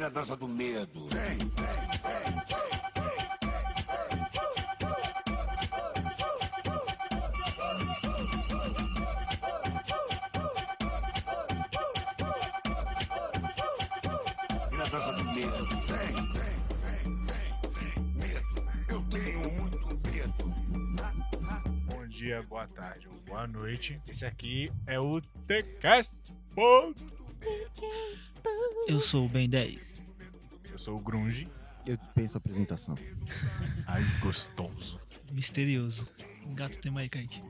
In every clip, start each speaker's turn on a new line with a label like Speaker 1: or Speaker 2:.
Speaker 1: Vira a dança do medo. Vem, vem, vem, vem. Vira a dança do medo. Vem, vem, vem, vem, vem. Medo. Eu tenho muito medo.
Speaker 2: Bom dia, boa tarde ou boa noite. Esse aqui é o TCast.
Speaker 3: Eu sou o Ben 10.
Speaker 2: Eu sou o Grunge.
Speaker 4: Eu dispenso a apresentação.
Speaker 2: Ai, gostoso.
Speaker 3: Misterioso. Um gato tema aí, Kaique.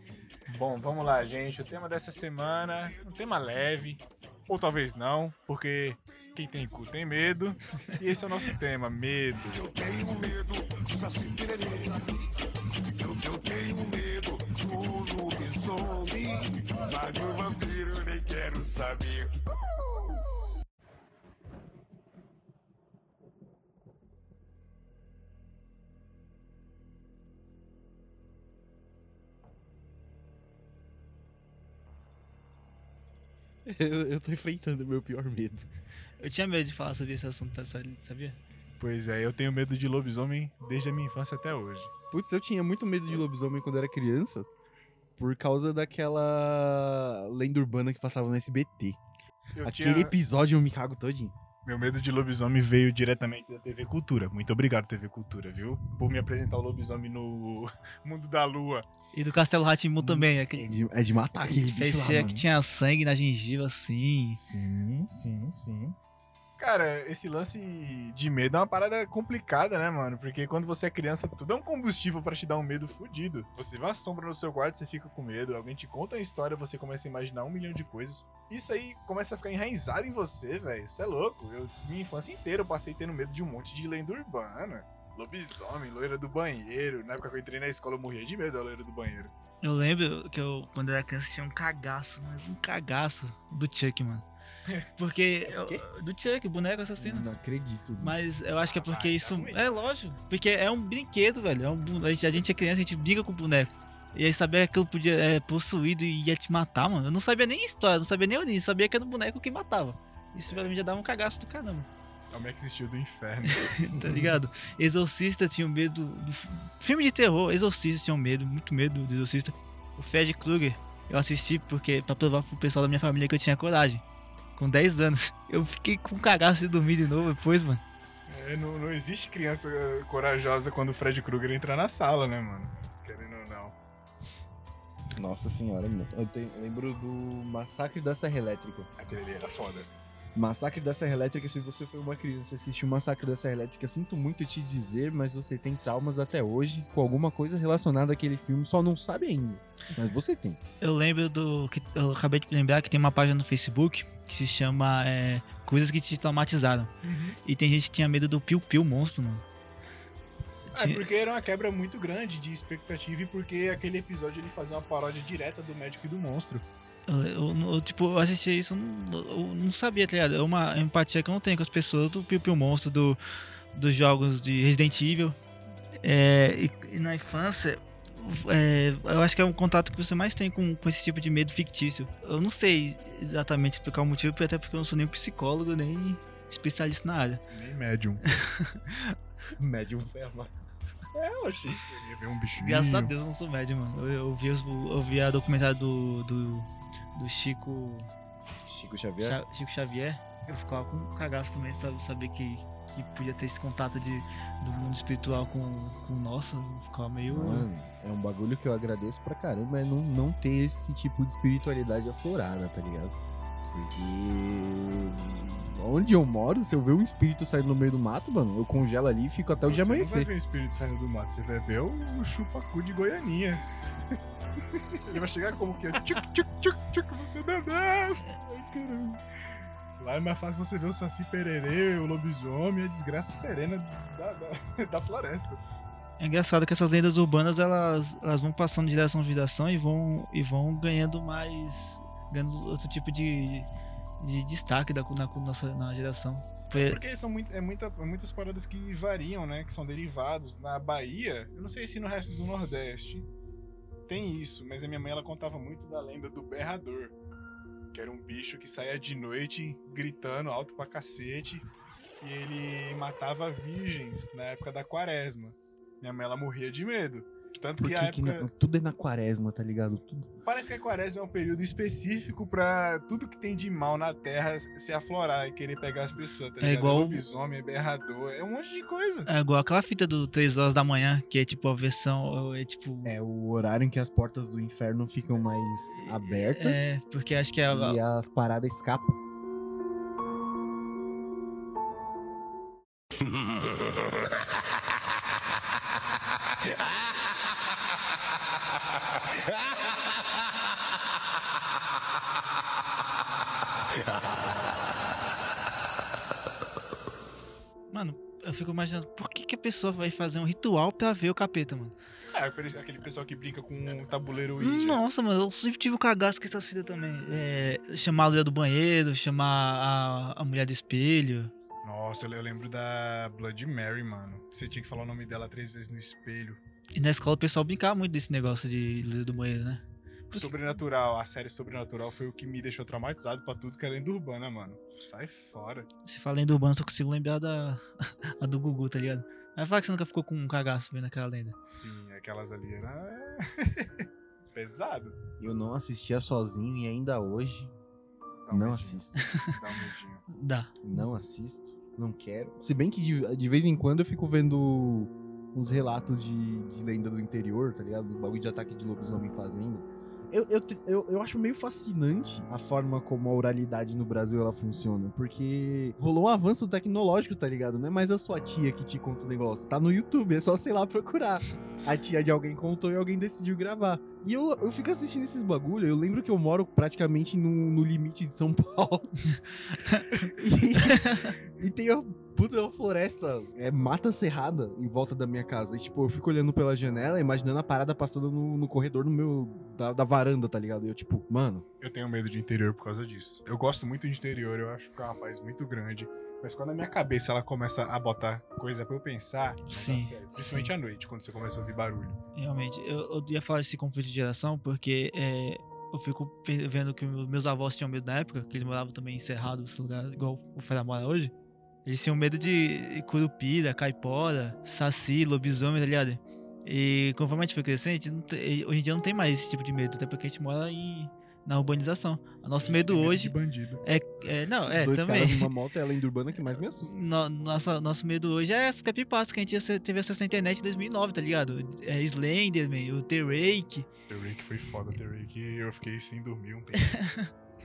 Speaker 2: Bom, vamos lá, gente. O tema dessa semana, um tema leve, ou talvez não, porque quem tem cu tem medo. E esse é o nosso tema, medo.
Speaker 1: Eu tenho medo do Saci Pererê. Eu, eu tenho medo do lobisomem. Mas do vampiro nem quero saber.
Speaker 4: Eu, eu tô enfrentando o meu pior medo.
Speaker 3: Eu tinha medo de falar sobre esse assunto, tá, sabia?
Speaker 2: Pois é, eu tenho medo de lobisomem desde a minha infância até hoje.
Speaker 4: Putz, eu tinha muito medo de lobisomem quando era criança. Por causa daquela lenda urbana que passava no SBT.
Speaker 2: Eu
Speaker 4: Aquele
Speaker 2: tinha-
Speaker 4: episódio eu me cago todinho.
Speaker 2: Meu medo de lobisomem veio diretamente da TV Cultura. Muito obrigado, TV Cultura, viu? Por me apresentar o lobisomem no Mundo da Lua.
Speaker 3: E do Castelo Ratimbu também,
Speaker 4: É
Speaker 3: aquele.
Speaker 4: de, é de matar aquele bicho lá,
Speaker 3: Parecia que tinha sangue na gengiva, assim.
Speaker 2: Sim, sim, sim. Cara, esse lance de medo é uma parada complicada, né, mano? Porque quando você é criança, tudo é um combustível pra te dar um medo fudido. Você vê uma sombra no seu quarto, você fica com medo. Alguém te conta uma história, você começa a imaginar um milhão de coisas. Isso aí começa a ficar enraizado em você, velho. Isso é louco. Eu, minha infância inteira, eu passei tendo medo de um monte de lenda urbana. Lobisomem, loira do banheiro. Na época que eu entrei na escola, eu morria de medo da loira do banheiro.
Speaker 3: Eu lembro que eu, quando era criança, tinha um cagaço, mas um cagaço do Chuck, mano. Porque. eu-
Speaker 4: Quê?
Speaker 3: do Chuck, boneco assassino.
Speaker 4: Não acredito nisso.
Speaker 3: Mas eu acho que é porque
Speaker 2: Ah,
Speaker 3: isso.
Speaker 2: tá.
Speaker 3: É lógico. Porque é um brinquedo, velho. É um, a, gente, a gente é criança, a gente briga com o boneco. E aí saber que aquilo podia é possuído e ia te matar, mano. Eu não sabia nem a história, não sabia nem o início, sabia que era o boneco que matava. Isso pra mim já dava um cagaço do caramba,
Speaker 2: É o Max Steel do inferno.
Speaker 3: tá ligado? Exorcista tinha medo. Do filme de terror, Exorcista tinha medo, muito medo do Exorcista. O Fred Krueger, eu assisti porque pra provar pro pessoal da minha família que eu tinha coragem. Com 10 anos. Eu fiquei com cagaço de dormir de novo depois, mano.
Speaker 2: É, não, não existe criança corajosa quando o Fred Krueger entrar na sala, né, mano? Querendo ou não.
Speaker 4: Nossa senhora, mano. Eu tenho- lembro do Massacre da Serra Elétrica.
Speaker 2: Aquele ali era foda.
Speaker 4: Massacre da Serra Elétrica, se você foi uma criança e assistiu Massacre da Serra Elétrica, sinto muito te dizer, mas você tem traumas até hoje com alguma coisa relacionada àquele filme, só não sabe ainda. Mas você tem.
Speaker 3: Eu lembro do. que Eu acabei de lembrar que tem uma página no Facebook que se chama é, Coisas que te traumatizaram. E tem gente que tinha medo do Piu Piu monstro, mano.
Speaker 2: É porque era uma quebra muito grande de expectativa e porque aquele episódio ele fazia uma paródia direta do médico e do monstro.
Speaker 3: Eu, eu- eu, tipo, eu assisti isso, eu não, eu não sabia, tá ligado? É uma empatia que eu não tenho com as pessoas do Piu Piu Monstro, do, dos jogos de Resident Evil. É, e, e na infância, é, eu acho que é um contato que você mais tem com, com esse tipo de medo fictício. Eu não sei exatamente explicar o motivo, até porque eu não sou nem psicólogo, nem especialista na área.
Speaker 2: Nem médium.
Speaker 4: Médium foi a mais.
Speaker 2: É, eu ia ver um bichinho.
Speaker 3: Graças a Deus eu não sou médium, mano. Eu, eu, vi, eu vi a documentário do, do, do Chico.
Speaker 4: Chico Xavier?
Speaker 3: Chico Xavier, eu ficava com um cagaço também, sabe? Saber que, que podia ter esse contato de, do mundo espiritual com, com o nosso, ficava meio.
Speaker 4: Mano, é um bagulho que eu agradeço pra caramba, é não, não ter esse tipo de espiritualidade aflorada, tá ligado? Porque onde eu moro, se eu ver um espírito saindo no meio do mato, mano, eu congelo ali e fico até o dia
Speaker 2: Você não vai
Speaker 4: amanhecer.
Speaker 2: ver o espírito saindo do mato, você vai ver o, o chupacu de Goianinha. Ele vai chegar como que? Tchuc, tchuc, tchuc, tchuc, você bebê. Ai, caramba. Lá é mais fácil você ver o Saci Pererê, o lobisomem, a desgraça serena da, da, da floresta.
Speaker 3: É engraçado que essas lendas urbanas elas, elas vão passando de geração em geração e vão, e vão ganhando mais. ganhando outro tipo de, de destaque da, na, nossa, na geração. Foi-
Speaker 2: Porque são muito, é muita, é muitas paradas que variam, né? Que são derivados. Na Bahia, eu não sei se no resto do Nordeste tem isso, mas a minha mãe ela contava muito da lenda do berrador. Que era um bicho que saía de noite gritando alto pra cacete. e ele matava virgens na época da quaresma. Minha mãe, ela morria de medo. Tanto que a
Speaker 4: que
Speaker 2: época...
Speaker 4: na- tudo é na quaresma, tá ligado? Tudo.
Speaker 2: Parece que a quaresma é um período específico pra tudo que tem de mal na terra se aflorar e querer pegar as pessoas, tá
Speaker 3: É
Speaker 2: ligado?
Speaker 3: igual-
Speaker 2: lobisomem, é berrador, é um monte de coisa.
Speaker 3: É igual aquela fita do 3 horas da manhã, que é tipo a versão. É tipo.
Speaker 4: É o horário em que as portas do inferno ficam mais abertas
Speaker 3: É, porque acho que é. a-
Speaker 4: e as paradas escapam.
Speaker 3: Mano, eu fico imaginando, por que, que a pessoa vai fazer um ritual pra ver o capeta, mano?
Speaker 2: É, aquele- pessoal que brinca com um tabuleiro Ouija.
Speaker 3: Nossa, mano, eu sempre tive um cagaço com essas fitas também. É, chamar a mulher do banheiro, chamar a, a mulher do espelho.
Speaker 2: Nossa, eu lembro da Blood Mary, mano. Você tinha que falar o nome dela três vezes no espelho.
Speaker 3: E na escola o pessoal brincava muito desse negócio de luz do banheiro, né? Porque-
Speaker 2: Sobrenatural, a série Sobrenatural foi o que me deixou traumatizado pra tudo que era lenda urbana, mano. Sai fora.
Speaker 3: Se fala lenda urbana, só consigo lembrar da a do Gugu, tá ligado? Mas fala que você nunca ficou com um cagaço vendo aquela lenda.
Speaker 2: Sim, aquelas ali era pesado.
Speaker 4: Eu não assistia sozinho e ainda hoje
Speaker 2: Dá um
Speaker 4: não
Speaker 2: medinho,
Speaker 4: assisto.
Speaker 2: Dá um medinho.
Speaker 3: Dá.
Speaker 4: Não assisto. Não quero. Se bem que de, de vez em quando eu fico vendo uns relatos de, de lenda do interior, tá ligado? Dos bagulho de ataque de lobisomem fazendo. Eu, eu, eu, eu acho meio fascinante a forma como a oralidade no Brasil ela funciona. Porque rolou um avanço tecnológico, tá ligado? Não é mais a sua tia que te conta o negócio. Tá no YouTube, é só, sei lá, procurar. A tia de alguém contou e alguém decidiu gravar. E eu, eu fico assistindo esses bagulho. Eu lembro que eu moro praticamente no, no limite de São Paulo. e, e tem puta uma floresta, é mata cerrada em volta da minha casa. E tipo, eu fico olhando pela janela, imaginando a parada passando no, no corredor no meu, da, da varanda, tá ligado? E eu tipo, mano,
Speaker 2: Eu tenho medo de interior por causa disso. Eu gosto muito de interior, eu acho que é uma paz muito grande. Mas quando a minha cabeça ela começa a botar coisa pra eu pensar,
Speaker 3: Sim,
Speaker 2: principalmente à noite, quando você começa a ouvir barulho.
Speaker 3: Realmente, eu, eu ia falar desse conflito de geração porque é, eu fico vendo que meus avós tinham medo na época, que eles moravam também encerrados nesse lugar, igual o Fera mora hoje. Eles tinham medo de curupira, caipora, saci, lobisomem, tá ligado? E conforme a gente foi crescendo, a gente hoje em dia não tem mais esse tipo de medo, até porque a gente mora em, na urbanização. O nosso medo
Speaker 2: tem
Speaker 3: hoje
Speaker 2: de bandido.
Speaker 3: é, é. Não, é,
Speaker 4: dois
Speaker 3: também.
Speaker 4: caras numa moto é a lenda urbana que mais me assusta.
Speaker 3: No- nossa, nosso medo hoje é essa creepypasta que a gente teve acesso na internet em 2009, tá ligado? É Slenderman, o The-Rake.
Speaker 2: The Rake foi foda, The Rake. Eu fiquei sem dormir um tempo.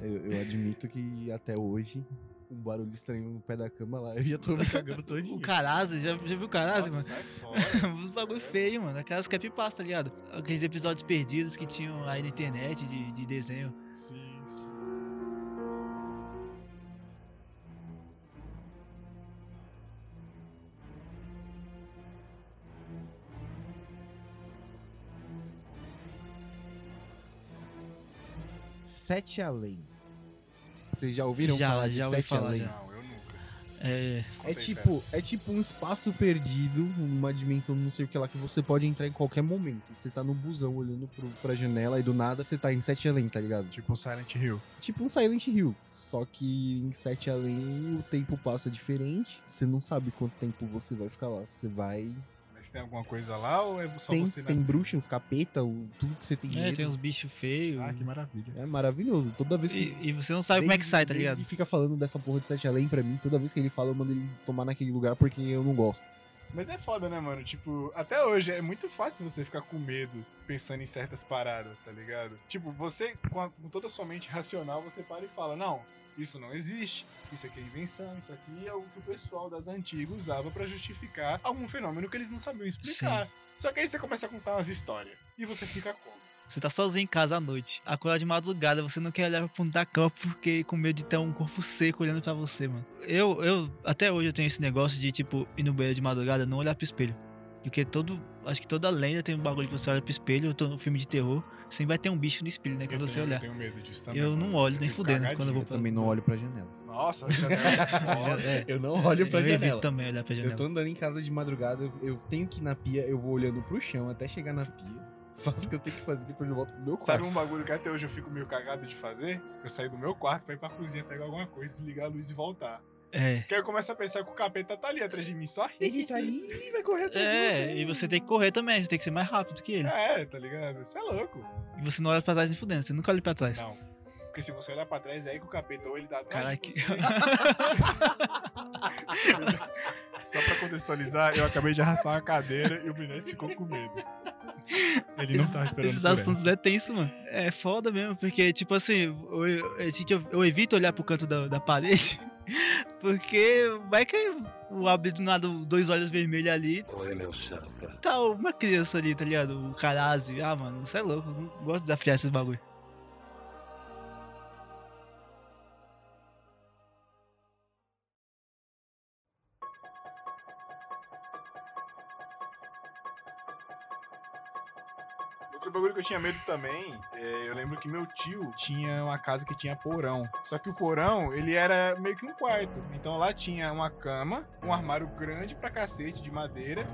Speaker 4: Eu, eu admito que até hoje, um barulho estranho no pé da cama lá, eu já tô me cagando todinho.
Speaker 3: O Carazo, já, já viu o
Speaker 2: Nossa,
Speaker 3: mano?
Speaker 2: sai fora.
Speaker 3: Os bagulho feio, mano. Aquelas creepypasta, tá ligado? Aqueles episódios perdidos que tinham aí na internet de, de desenho.
Speaker 2: sim, sim.
Speaker 4: Sete Além. Vocês já ouviram
Speaker 3: Já,
Speaker 4: falar de
Speaker 3: já ouvi
Speaker 4: Sete
Speaker 3: falar,
Speaker 4: Além?
Speaker 3: já.
Speaker 2: Não, eu nunca.
Speaker 3: É.
Speaker 4: É tipo, é tipo um espaço perdido, uma dimensão não sei o que lá, que você pode entrar em qualquer momento. Você tá no busão olhando pro, pra janela e do nada você tá em Sete Além, tá ligado?
Speaker 2: Tipo um Silent Hill.
Speaker 4: Tipo um Silent Hill. Só que em Sete Além o tempo passa diferente. Você não sabe quanto tempo você vai ficar lá. Você vai.
Speaker 2: Mas tem alguma coisa lá ou é só
Speaker 4: Tem,
Speaker 2: você na...
Speaker 4: tem bruxa, uns capeta, o- tudo que você tem
Speaker 3: É,
Speaker 4: medo.
Speaker 3: tem uns bichos feios.
Speaker 2: Ah, que maravilha.
Speaker 4: É maravilhoso. Toda vez que.
Speaker 3: E, e você não sabe como é que
Speaker 4: Desde-
Speaker 3: sai, tá
Speaker 4: desde
Speaker 3: ligado?
Speaker 4: fica falando dessa porra de Sete Além pra mim. Toda vez que ele fala, eu mando ele tomar naquele lugar porque eu não gosto.
Speaker 2: Mas é foda, né, mano? Tipo, até hoje é muito fácil você ficar com medo pensando em certas paradas, tá ligado? Tipo, você, com, a- com toda a sua mente racional, você para e fala: Não, isso não existe, isso aqui é invenção, isso aqui é o que o pessoal das antigas usava pra justificar algum fenômeno que eles não sabiam explicar. Só que aí você começa a contar umas histórias e você fica como?
Speaker 3: Você tá sozinho em casa à noite, acordar de madrugada, você não quer olhar pro fundo da cama porque com medo de ter um corpo seco olhando pra você, mano. Eu, eu, até hoje eu tenho esse negócio de, tipo, ir no banheiro de madrugada não olhar pro espelho. Porque todo, acho que toda lenda tem um bagulho que você olha pro espelho, eu tô no filme de terror, sempre vai ter um bicho no espelho, né, quando
Speaker 2: eu
Speaker 3: você
Speaker 2: tenho,
Speaker 3: olhar.
Speaker 2: Eu tenho medo disso também.
Speaker 3: Eu não olho nem
Speaker 2: fico
Speaker 3: fudendo quando eu vou
Speaker 4: Eu também não olho pra janela.
Speaker 2: Nossa, já é foda.
Speaker 3: É,
Speaker 4: Eu não olho pra
Speaker 3: eu
Speaker 4: janela.
Speaker 3: evito também olhar pra janela.
Speaker 4: Eu tô andando em casa de madrugada, eu, eu tenho que ir na pia, eu vou olhando pro chão até chegar na pia. Faço o que eu tenho que fazer, depois eu volto pro meu quarto.
Speaker 2: Sabe um bagulho que até hoje eu fico meio cagado de fazer? Eu sair do meu quarto pra ir pra cozinha pegar alguma coisa, desligar a luz e voltar.
Speaker 3: É.
Speaker 2: Que aí eu começo a pensar que o capeta tá ali atrás de mim, só
Speaker 4: Ele tá ali e vai correr atrás de
Speaker 3: É,
Speaker 4: você.
Speaker 3: e você tem que correr também, você tem que ser mais rápido que ele.
Speaker 2: É, tá ligado? Você é louco.
Speaker 3: E você não olha pra trás nem fudendo, você nunca olha pra trás.
Speaker 2: Não. Porque se você olhar pra trás, é aí que o capeta ou ele tá atrás
Speaker 3: Caralho,
Speaker 2: de você. Só pra contextualizar, eu acabei de arrastar uma cadeira e o Binete ficou com medo. Ele não tava esperando
Speaker 3: Esses assuntos é tenso, mano. É foda mesmo, porque, tipo assim, eu, eu, eu- eu evito olhar pro canto da, da parede, porque vai que eu abro do nada dois olhos vermelhos ali,
Speaker 1: Oi, meu chapa.
Speaker 3: tá uma criança ali, tá ligado? O Carazi. Ah, mano, você é louco, não gosto de desafiar esses bagulho.
Speaker 2: Bagulho que eu tinha medo também, é, eu lembro que meu tio tinha uma casa que tinha porão. Só que o porão, ele era meio que um quarto. Então lá tinha uma cama, um armário grande pra cacete de madeira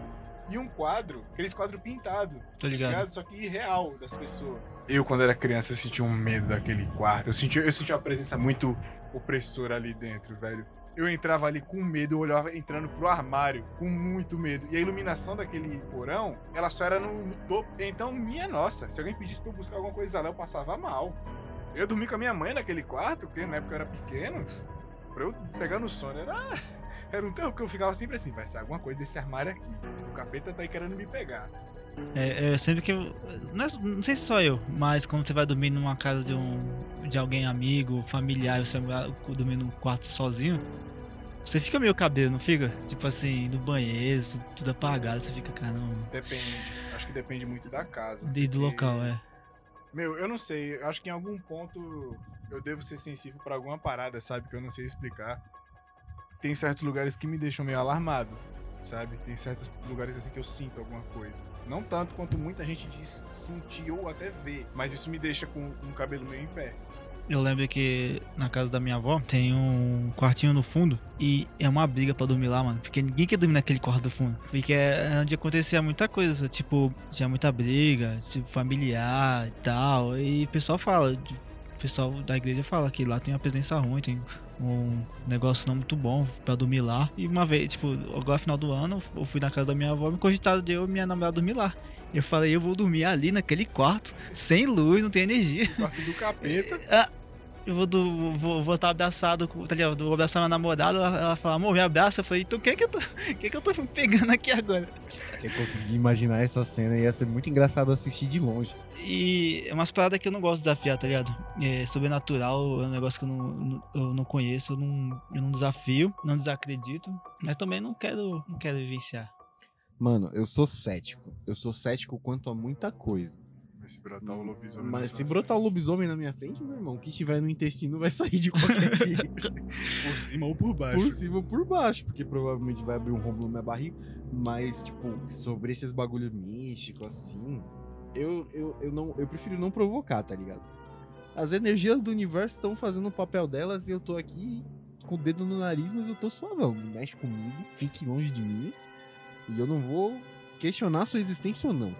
Speaker 2: e um quadro, aqueles quadros pintados,
Speaker 3: Tá ligado?
Speaker 2: ligado? Só que real das pessoas. Eu, quando era criança, eu sentia um medo daquele quarto. Eu sentia, eu sentia uma presença muito opressora ali dentro, velho. Eu entrava ali com medo, eu olhava entrando pro armário com muito medo. E a iluminação daquele porão, ela só era no, topo. Então, minha nossa, se alguém pedisse pra eu buscar alguma coisa lá, eu passava mal. Eu dormi com a minha mãe naquele quarto, porque na época eu era pequeno. Pra eu pegar no sono, era, era um terror, porque eu ficava sempre assim, vai ser alguma coisa desse armário aqui. O capeta tá aí querendo me pegar.
Speaker 3: É, é sempre que eu. Não, é- não sei se só eu, mas quando você vai dormir numa casa de um. de alguém amigo, familiar, e você vai dormir num quarto sozinho, você fica meio cabelo, não fica? Tipo assim, no banheiro, tudo apagado, você fica, caramba.
Speaker 2: Depende. Acho que depende muito da casa.
Speaker 3: E do
Speaker 2: porque-
Speaker 3: local, é.
Speaker 2: Meu, eu não sei. eu Acho que em algum ponto eu devo ser sensível pra alguma parada, sabe? Que eu não sei explicar. Tem certos lugares que me deixam meio alarmado, sabe? Tem certos lugares assim que eu sinto alguma coisa. Não tanto quanto muita gente diz sentir ou até ver, mas isso me deixa com um cabelo meio em pé.
Speaker 3: Eu lembro que na casa da minha avó tem um quartinho no fundo e é uma briga pra dormir lá, mano. Porque ninguém quer dormir naquele quarto do fundo. Porque é onde acontecia muita coisa. Tipo, tinha muita briga, tipo, familiar e tal. E o pessoal fala, o pessoal da igreja fala que lá tem uma presença ruim, tem um negócio não muito bom pra dormir lá. E uma vez, tipo, agora final do ano, eu fui na casa da minha avó, me cogitaram de eu e minha namorada dormir lá. Eu falei, eu vou dormir ali naquele quarto, sem luz, não tem energia.
Speaker 2: O quarto do capeta.
Speaker 3: Eu vou, do, vou, vou estar abraçado, com, tá ligado? Vou abraçar minha namorada, ela, ela fala, amor, me abraça. Eu falei, então o que é que eu tô, que é que eu tô pegando aqui agora?
Speaker 4: Eu consegui imaginar essa cena e ia ser muito engraçado assistir de longe.
Speaker 3: E é umas paradas que eu não gosto de desafiar, tá ligado? É, sobrenatural é um negócio que eu não, não- eu não conheço, eu não, eu não desafio, não desacredito, mas também não quero, não quero vivenciar.
Speaker 4: Mano, eu sou cético. Eu sou cético quanto a muita coisa.
Speaker 2: Vai se brotar o lobisomem.
Speaker 4: Mas se brotar o lobisomem na minha frente, meu irmão, o que estiver no intestino vai sair de qualquer jeito.
Speaker 2: Por cima ou por baixo.
Speaker 4: por cima ou por baixo, porque provavelmente vai abrir um rombo na minha barriga. Mas, tipo, sobre esses bagulho místico, assim, eu, eu, eu, não, eu prefiro não provocar, tá ligado? As energias do universo estão fazendo o papel delas e eu tô aqui com o dedo no nariz, mas eu tô suavão. Não mexe comigo, fique longe de mim. E eu não vou questionar sua existência ou não.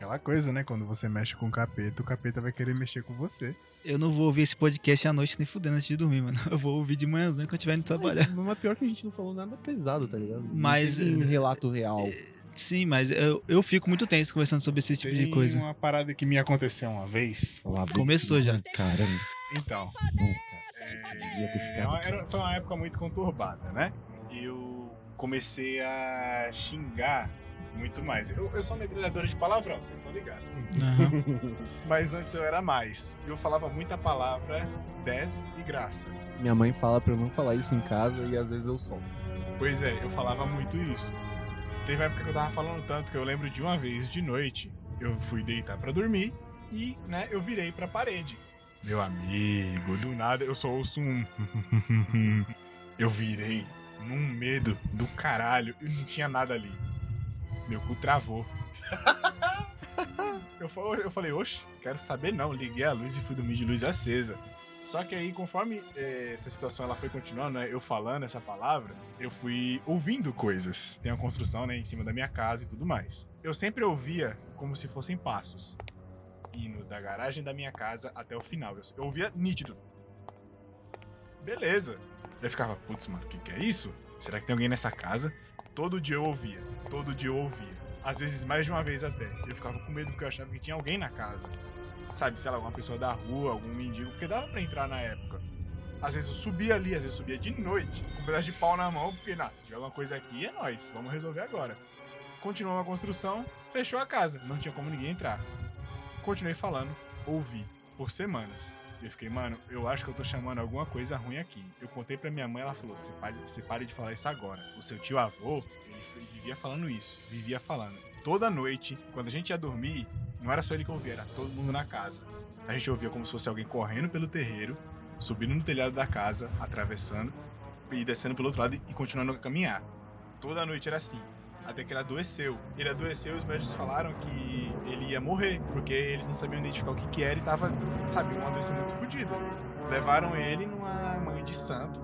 Speaker 2: É aquela coisa, né? Quando você mexe com o capeta, o capeta vai querer mexer com você.
Speaker 3: Eu não vou ouvir esse podcast à noite nem fudendo antes de dormir, mano. Eu vou ouvir de manhãzinha quando eu estiver indo trabalhar.
Speaker 4: Mas mas pior que a gente não falou nada pesado, tá ligado?
Speaker 3: Mas-
Speaker 4: teve um relato real.
Speaker 3: Sim, mas eu, eu fico muito tenso conversando sobre esse tipo de
Speaker 2: Tem
Speaker 3: coisa.
Speaker 2: uma parada que me aconteceu uma vez.
Speaker 4: Lá
Speaker 3: Começou já.
Speaker 4: Caramba.
Speaker 2: Então, é,
Speaker 4: quieto.
Speaker 2: era- foi uma época muito conturbada, né? E eu comecei a xingar muito mais. Eu, eu sou uma metralhadora de palavrão, vocês estão ligados.
Speaker 3: Aham.
Speaker 2: Mas antes eu era mais. Eu falava muita palavra 10 e graça.
Speaker 4: Minha mãe fala pra eu não falar isso em casa e às vezes eu solto.
Speaker 2: Pois é, eu falava muito isso. Teve uma época que eu tava falando tanto que eu lembro de uma vez de noite, eu fui deitar pra dormir e, né, eu virei pra parede. Meu amigo, do nada eu só ouço um. eu virei num medo do caralho e não tinha nada ali. Meu cu travou. eu, fa- eu falei, oxe, quero saber não. Liguei a luz e fui dormir de luz acesa. Só que aí, conforme eh, essa situação ela foi continuando, né, eu falando essa palavra, eu fui ouvindo coisas. Tem uma construção, né, em cima da minha casa e tudo mais. Eu sempre ouvia como se fossem passos. Indo da garagem da minha casa até o final. Eu, eu ouvia nítido. Beleza. Eu ficava, putz, mano, o que, que é isso? Será que tem alguém nessa casa? Todo dia eu ouvia, todo dia eu ouvia. Às vezes mais de uma vez até. Eu ficava com medo porque eu achava que tinha alguém na casa. Sabe, sei lá, alguma pessoa da rua, algum mendigo, porque dava pra entrar na época. Às vezes eu subia ali, às vezes subia de noite, com um pedaço de pau na mão, porque, nossa, se tiver alguma coisa aqui, é nóis, vamos resolver agora. Continuou a construção, fechou a casa, não tinha como ninguém entrar. Continuei falando, ouvi, por semanas. Eu fiquei, mano, eu acho que eu tô chamando alguma coisa ruim aqui. Eu contei pra minha mãe, ela falou: você pare, você pare de falar isso agora. O seu tio avô, ele, ele vivia falando isso, vivia falando. Toda noite, quando a gente ia dormir, não era só ele que ouvia, era todo mundo na casa. A gente ouvia como se fosse alguém correndo pelo terreiro, subindo no telhado da casa, atravessando e descendo pelo outro lado e continuando a caminhar. Toda noite era assim. Até que ele adoeceu. Ele adoeceu e os médicos falaram que ele ia morrer, porque eles não sabiam identificar o que, que era e tava, sabe, uma doença muito fodida. Levaram ele numa mãe de santo.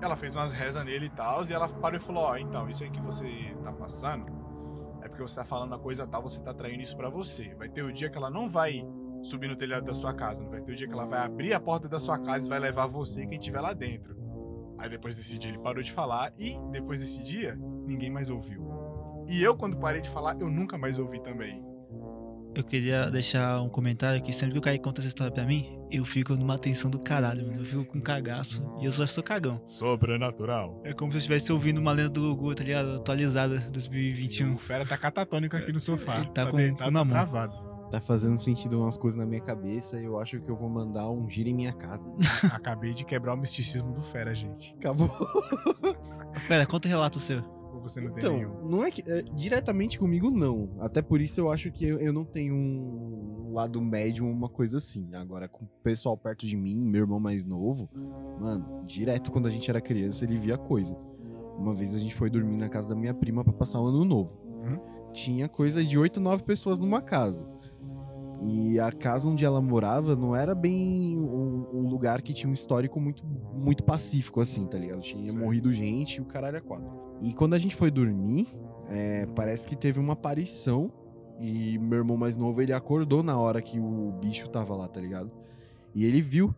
Speaker 2: Ela fez umas rezas nele e tal, e ela parou e falou: Ó, então, isso aí que você tá passando é porque você tá falando a coisa tal, você tá traindo isso pra você. Vai ter o dia que ela não vai subir no telhado da sua casa, não vai ter o dia que ela vai abrir a porta da sua casa e vai levar você e quem estiver lá dentro. Aí depois desse dia ele parou de falar e depois desse dia ninguém mais ouviu. E eu, quando parei de falar, eu nunca mais ouvi também.
Speaker 3: Eu queria deixar um comentário que sempre que o Kaique conta essa história pra mim, eu fico numa tensão do caralho, mano. Eu fico com cagaço e eu só sou cagão.
Speaker 2: Sobrenatural.
Speaker 3: É como se eu estivesse ouvindo uma lenda do Gugu, tá ligado? Atualizada, 2021.
Speaker 2: O Fera tá catatônico aqui no sofá.
Speaker 3: Ele tá com-
Speaker 2: deitado,
Speaker 3: com na mão.
Speaker 2: travado.
Speaker 4: Tá fazendo sentido umas coisas na minha cabeça e eu acho que eu vou mandar um giro em minha casa.
Speaker 2: Acabei de quebrar o misticismo do Fera, gente.
Speaker 4: Acabou.
Speaker 3: Pera, conta o relato seu.
Speaker 2: Você não tem
Speaker 4: Então,
Speaker 2: nenhum?
Speaker 4: não é que. é, diretamente comigo, não. Até por isso eu acho que eu, eu não tenho um lado médium, uma coisa assim. Agora, com o pessoal perto de mim, meu irmão mais novo, mano, direto quando a gente era criança, ele via coisa. Uma vez a gente foi dormir na casa da minha prima pra passar o ano novo.
Speaker 2: Uhum.
Speaker 4: Tinha coisa de 8, 9 pessoas numa casa. E a casa onde ela morava não era bem um, um lugar que tinha um histórico muito, muito pacífico, assim, tá ligado? Tinha
Speaker 2: Certo.
Speaker 4: morrido gente e o caralho é quatro. E quando a gente foi dormir, é, parece que teve uma aparição. E meu irmão mais novo, ele acordou na hora que o bicho tava lá, tá ligado? E ele viu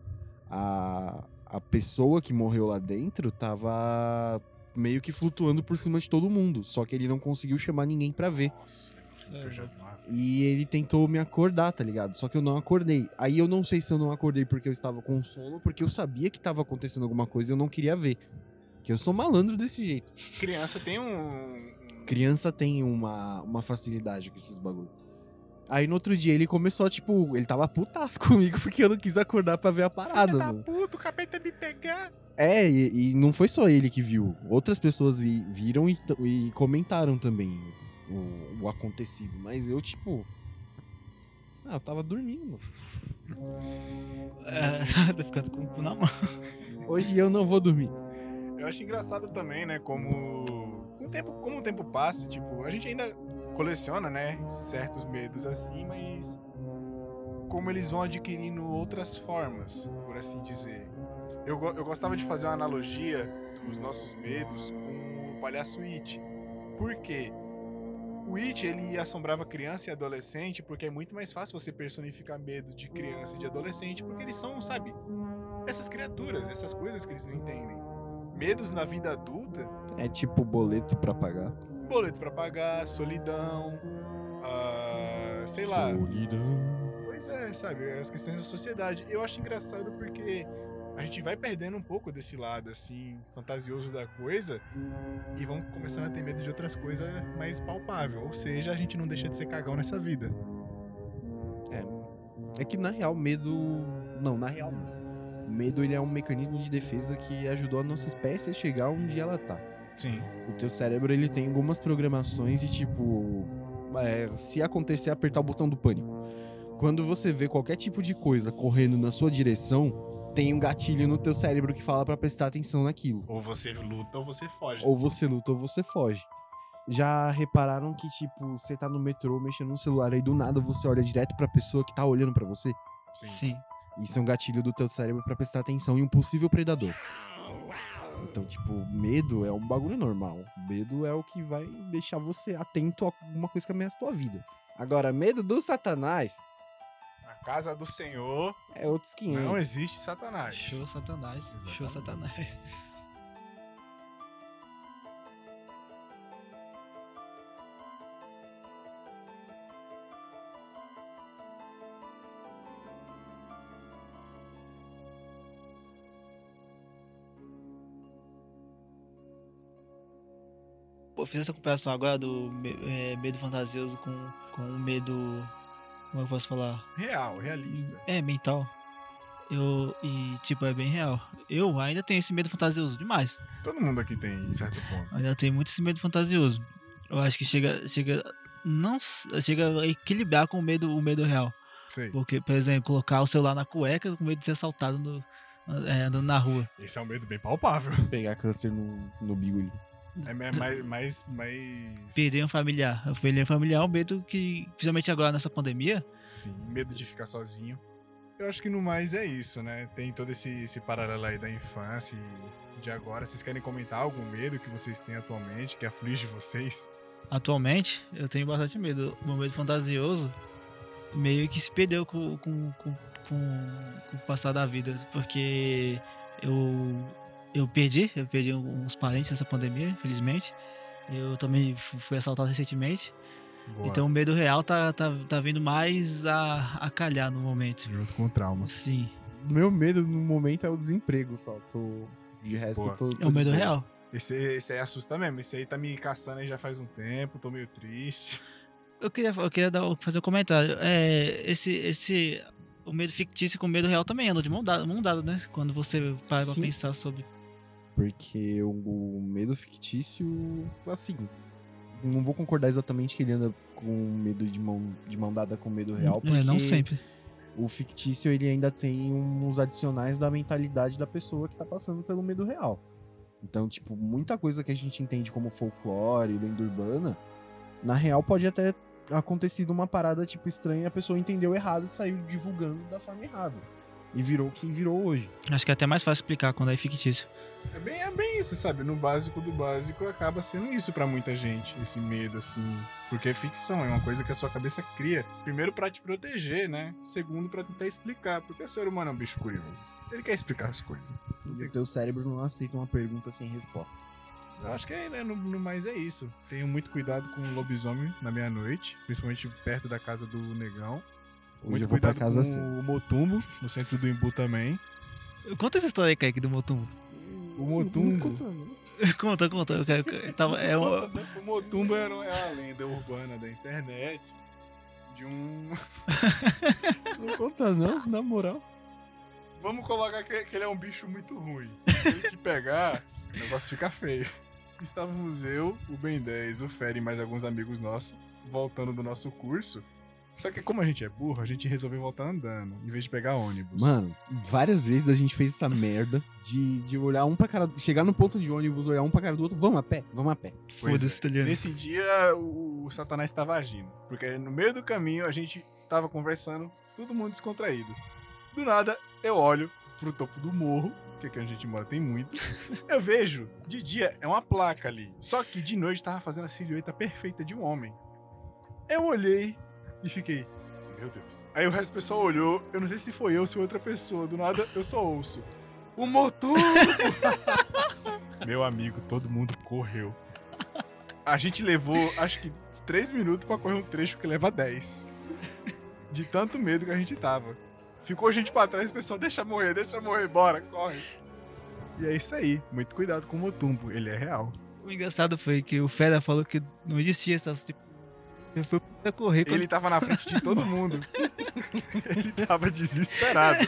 Speaker 4: a, a pessoa que morreu lá dentro tava meio que flutuando por cima de todo mundo. Só que ele não conseguiu chamar ninguém pra ver.
Speaker 2: Nossa, eu já vi uma
Speaker 4: E ele tentou me acordar, tá ligado? Só que eu não acordei. Aí eu não sei se eu não acordei porque eu estava com sono, porque eu sabia que tava acontecendo alguma coisa e eu não queria ver. Que eu sou malandro desse jeito.
Speaker 2: Criança tem um.
Speaker 4: Criança tem uma, uma facilidade com esses bagulho. Aí no outro dia ele começou, tipo, ele tava putaço comigo porque eu não quis acordar pra ver a parada,
Speaker 2: Filha
Speaker 4: mano.
Speaker 2: puta, o capeta me pegar.
Speaker 4: É, e, e não foi só ele que viu. Outras pessoas vi- viram e, e comentaram também o, o acontecido. Mas eu, tipo. Ah, eu tava dormindo.
Speaker 3: É, tô ficando com o cu na mão.
Speaker 4: Hoje eu não vou dormir.
Speaker 2: Eu acho engraçado também, né? Como. Com o tempo, como o tempo passa, tipo, a gente ainda coleciona, né? Certos medos assim, mas. Como eles vão adquirindo outras formas, por assim dizer. Eu, eu gostava de fazer uma analogia dos nossos medos com o palhaço It. Por quê? O It, ele assombrava criança e adolescente porque é muito mais fácil você personificar medo de criança e de adolescente, porque eles são, sabe, essas criaturas, essas coisas que eles não entendem. Medos na vida adulta,
Speaker 4: É tipo boleto pra pagar.
Speaker 2: boleto pra pagar, solidão, ah, sei lá.
Speaker 4: Solidão.
Speaker 2: Pois é, sabe, as questões da sociedade. Eu acho engraçado porque a gente vai perdendo um pouco desse lado, assim, fantasioso da coisa e vão começando a ter medo de outras coisas mais palpável. Ou seja, a gente não deixa de ser cagão nessa vida.
Speaker 4: É que na real, medo. Não, na real. não. O medo ele é um mecanismo de defesa que ajudou a nossa espécie a chegar onde ela tá.
Speaker 2: Sim.
Speaker 4: O teu cérebro ele tem algumas programações de tipo. é, se acontecer, apertar o botão do pânico. Quando você vê qualquer tipo de coisa correndo na sua direção, tem um gatilho no teu cérebro que fala pra prestar atenção naquilo.
Speaker 2: Ou você luta ou você foge.
Speaker 4: Ou você luta ou você foge. Já repararam que, tipo, você tá no metrô mexendo no celular e do nada você olha direto pra pessoa que tá olhando pra você?
Speaker 2: Sim.
Speaker 3: Sim.
Speaker 4: Isso é um gatilho do teu cérebro pra prestar atenção em um possível predador. Então, tipo, medo é um bagulho normal. Medo é o que vai deixar você atento a alguma coisa que ameaça a tua vida. Agora, medo do satanás
Speaker 2: casa do Senhor.
Speaker 4: É outros 500.
Speaker 2: Não existe Satanás.
Speaker 3: Show Satanás.
Speaker 2: Exatamente.
Speaker 3: Show Satanás. Pô, fiz essa comparação agora do é, medo fantasioso com, com o medo como eu posso falar?
Speaker 2: Real, realista.
Speaker 3: É, mental. Eu. E, tipo, é bem real. Eu ainda tenho esse medo fantasioso demais.
Speaker 2: Todo mundo aqui tem em certo ponto.
Speaker 3: Ainda tenho muito esse medo fantasioso. Eu acho que chega. Chega. Não. Chega a equilibrar com o medo, o medo real.
Speaker 2: Sei.
Speaker 3: Porque, por exemplo, colocar o celular na cueca com medo de ser assaltado no, é, andando na rua.
Speaker 2: Esse é um medo bem palpável.
Speaker 4: Pegar câncer no, no bigulho.
Speaker 2: É ma- mais. mais, mais...
Speaker 3: Perder um familiar. Perder um familiar é um medo que, principalmente agora nessa pandemia,
Speaker 2: Sim, medo de ficar sozinho. Eu acho que no mais é isso, né? Tem todo esse, esse paralelo aí da infância e de agora. Vocês querem comentar algum medo que vocês têm atualmente, que aflige vocês?
Speaker 3: atualmente, eu tenho bastante medo. O meu medo fantasioso meio que se perdeu com, com, com, com, com o passar da vida. Porque eu, eu perdi, eu perdi uns parentes nessa pandemia, infelizmente. Eu também fu- fui assaltado recentemente.
Speaker 2: Boa.
Speaker 3: Então o medo real tá, tá, tá vindo mais a, a calhar no momento.
Speaker 2: junto com o trauma.
Speaker 3: Sim,
Speaker 4: Meu medo no momento é o desemprego só. Tô... De resto,
Speaker 2: Boa.
Speaker 4: eu tô.
Speaker 3: é
Speaker 4: tô
Speaker 3: o medo
Speaker 4: boa.
Speaker 3: real.
Speaker 2: Esse, esse aí assusta mesmo. Esse aí tá me caçando aí já faz um tempo, tô meio triste.
Speaker 3: Eu queria, eu queria dar, fazer um comentário. É, esse, esse, o medo fictício com o medo real também andam de mão dada, mão dada, né? Quando você para pra pensar sobre.
Speaker 4: Porque o, medo fictício, assim, não vou concordar exatamente que ele anda com medo de mão, de mão dada com medo real, porque
Speaker 3: É, não sempre.
Speaker 4: o fictício ele ainda tem uns adicionais da mentalidade da pessoa que tá passando pelo medo real. Então, tipo, muita coisa que a gente entende como folclore, lenda urbana, na real pode até acontecido uma parada tipo estranha e a pessoa entendeu errado e saiu divulgando da forma errada. E virou o que virou hoje.
Speaker 3: Acho que é até mais fácil explicar quando é fictício.
Speaker 2: É bem, é bem isso, sabe? No básico do básico acaba sendo isso pra muita gente, esse medo, assim. Porque é ficção, é uma coisa que a sua cabeça cria. Primeiro pra te proteger, né? Segundo pra tentar explicar. Porque o ser humano é um bicho curioso. Ele quer explicar as coisas.
Speaker 4: O teu cérebro não aceita uma pergunta sem resposta.
Speaker 2: Eu acho que é, né, no, no mais é isso. Tenho muito cuidado com o lobisomem na meia-noite, principalmente perto da casa do negão.
Speaker 4: Hoje
Speaker 2: muito
Speaker 4: eu vou pra casa
Speaker 2: com
Speaker 4: assim.
Speaker 2: o Motumbo, no centro do Imbu também.
Speaker 3: Conta essa história aí, Kaique, do Motumbo.
Speaker 2: O Motumbo.
Speaker 3: conta, conta. Eu quero, eu tava, é, um-
Speaker 2: O Motumbo era- é uma lenda urbana da internet de um
Speaker 4: Não conta não, na moral.
Speaker 2: Vamos colocar que, que ele é um bicho muito ruim. Se ele te pegar, o negócio fica feio. Estávamos eu, o Ben 10, o Fer e mais alguns amigos nossos voltando do nosso curso. Só que como a gente é burro, a gente resolveu voltar andando, em vez de pegar ônibus.
Speaker 4: Mano, várias vezes a gente fez essa merda de, de olhar um pra cara. Chegar no ponto de ônibus, olhar um pra cara do outro. Vamos a pé, vamos a pé.
Speaker 3: Foda-se,
Speaker 2: é.
Speaker 3: italiano.
Speaker 2: Nesse dia, o, o Satanás estava agindo. Porque no meio do caminho, a gente tava conversando, todo mundo descontraído. Do nada, eu olho pro topo do morro, que aqui onde a gente mora tem muito. Eu vejo, de dia, é uma placa ali. Só que de noite tava fazendo a silhueta perfeita de um homem. Eu olhei e fiquei, meu Deus. Aí o resto do pessoal olhou, eu não sei se foi eu ou se foi outra pessoa. Do nada, eu só ouço. O motor! Meu amigo, todo mundo correu. A gente levou, acho que, três minutos pra correr um trecho que leva 10. De tanto medo que a gente tava. Ficou gente pra trás, o pessoal, deixa morrer, deixa morrer, bora, corre. E é isso aí. Muito cuidado com o Motumbo, ele é real.
Speaker 3: O engraçado foi que o Fera falou que não existia essas. Tipo, ele foi pra correr quando
Speaker 2: Ele tava na frente de todo mundo. ele tava desesperado.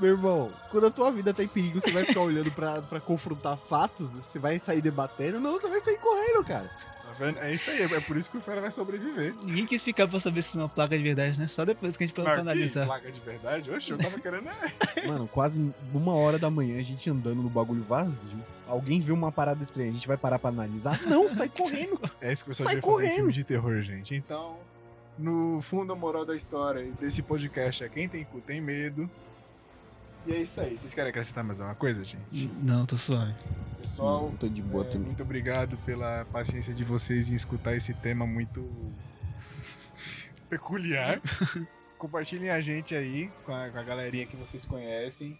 Speaker 4: Meu irmão, quando a tua vida tá em perigo, você vai ficar olhando pra, pra confrontar fatos? Você vai sair debatendo? Não, você vai sair correndo, cara.
Speaker 2: Vendo? É isso aí, é por isso que o Fera vai sobreviver.
Speaker 3: ninguém quis ficar pra saber se não é uma placa de verdade, né? Só depois que a gente pra
Speaker 2: Mas
Speaker 3: analisar.
Speaker 2: placa de verdade? Oxe, eu tava querendo. é,
Speaker 4: Mano, quase uma hora da manhã, a gente andando no bagulho vazio. Alguém viu uma parada estranha, a gente vai parar pra analisar? Não, sai correndo.
Speaker 2: É isso que o pessoal
Speaker 4: Sai
Speaker 2: devia fazer em filme de terror, gente. Então, no fundo, a moral da história desse podcast é quem tem cu tem medo. E é isso aí. Vocês querem acrescentar mais alguma coisa, gente?
Speaker 3: Não, tô suave.
Speaker 2: Pessoal,
Speaker 4: Não, tô de boa
Speaker 2: é,
Speaker 4: também.
Speaker 2: muito obrigado pela paciência de vocês em escutar esse tema muito peculiar. Compartilhem a gente aí com a, com a galerinha que vocês conhecem.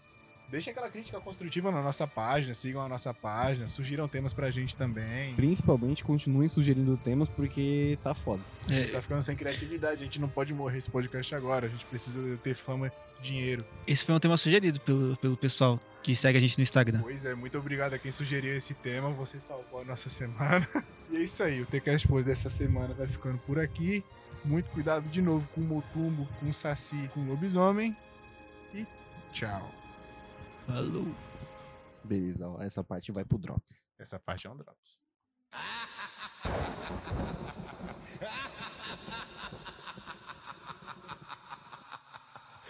Speaker 2: Deixem aquela crítica construtiva na nossa página, sigam a nossa página, sugiram temas pra gente também.
Speaker 4: Principalmente continuem sugerindo temas porque tá foda.
Speaker 2: A gente
Speaker 3: É,
Speaker 2: tá ficando sem criatividade, a gente não pode morrer esse podcast agora, a gente precisa ter fama e dinheiro.
Speaker 3: esse foi um tema sugerido pelo, pelo pessoal que segue a gente no Instagram.
Speaker 2: Pois é, muito obrigado a quem sugeriu esse tema, você salvou a nossa semana. E é isso aí, o TCast Post dessa semana vai ficando por aqui. Muito cuidado de novo com o Motumbo, com o Saci, com o Lobisomem. E tchau.
Speaker 3: Falou.
Speaker 4: Beleza, ó, essa parte vai pro Drops.
Speaker 2: Essa parte é um drops.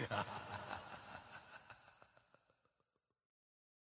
Speaker 1: Ha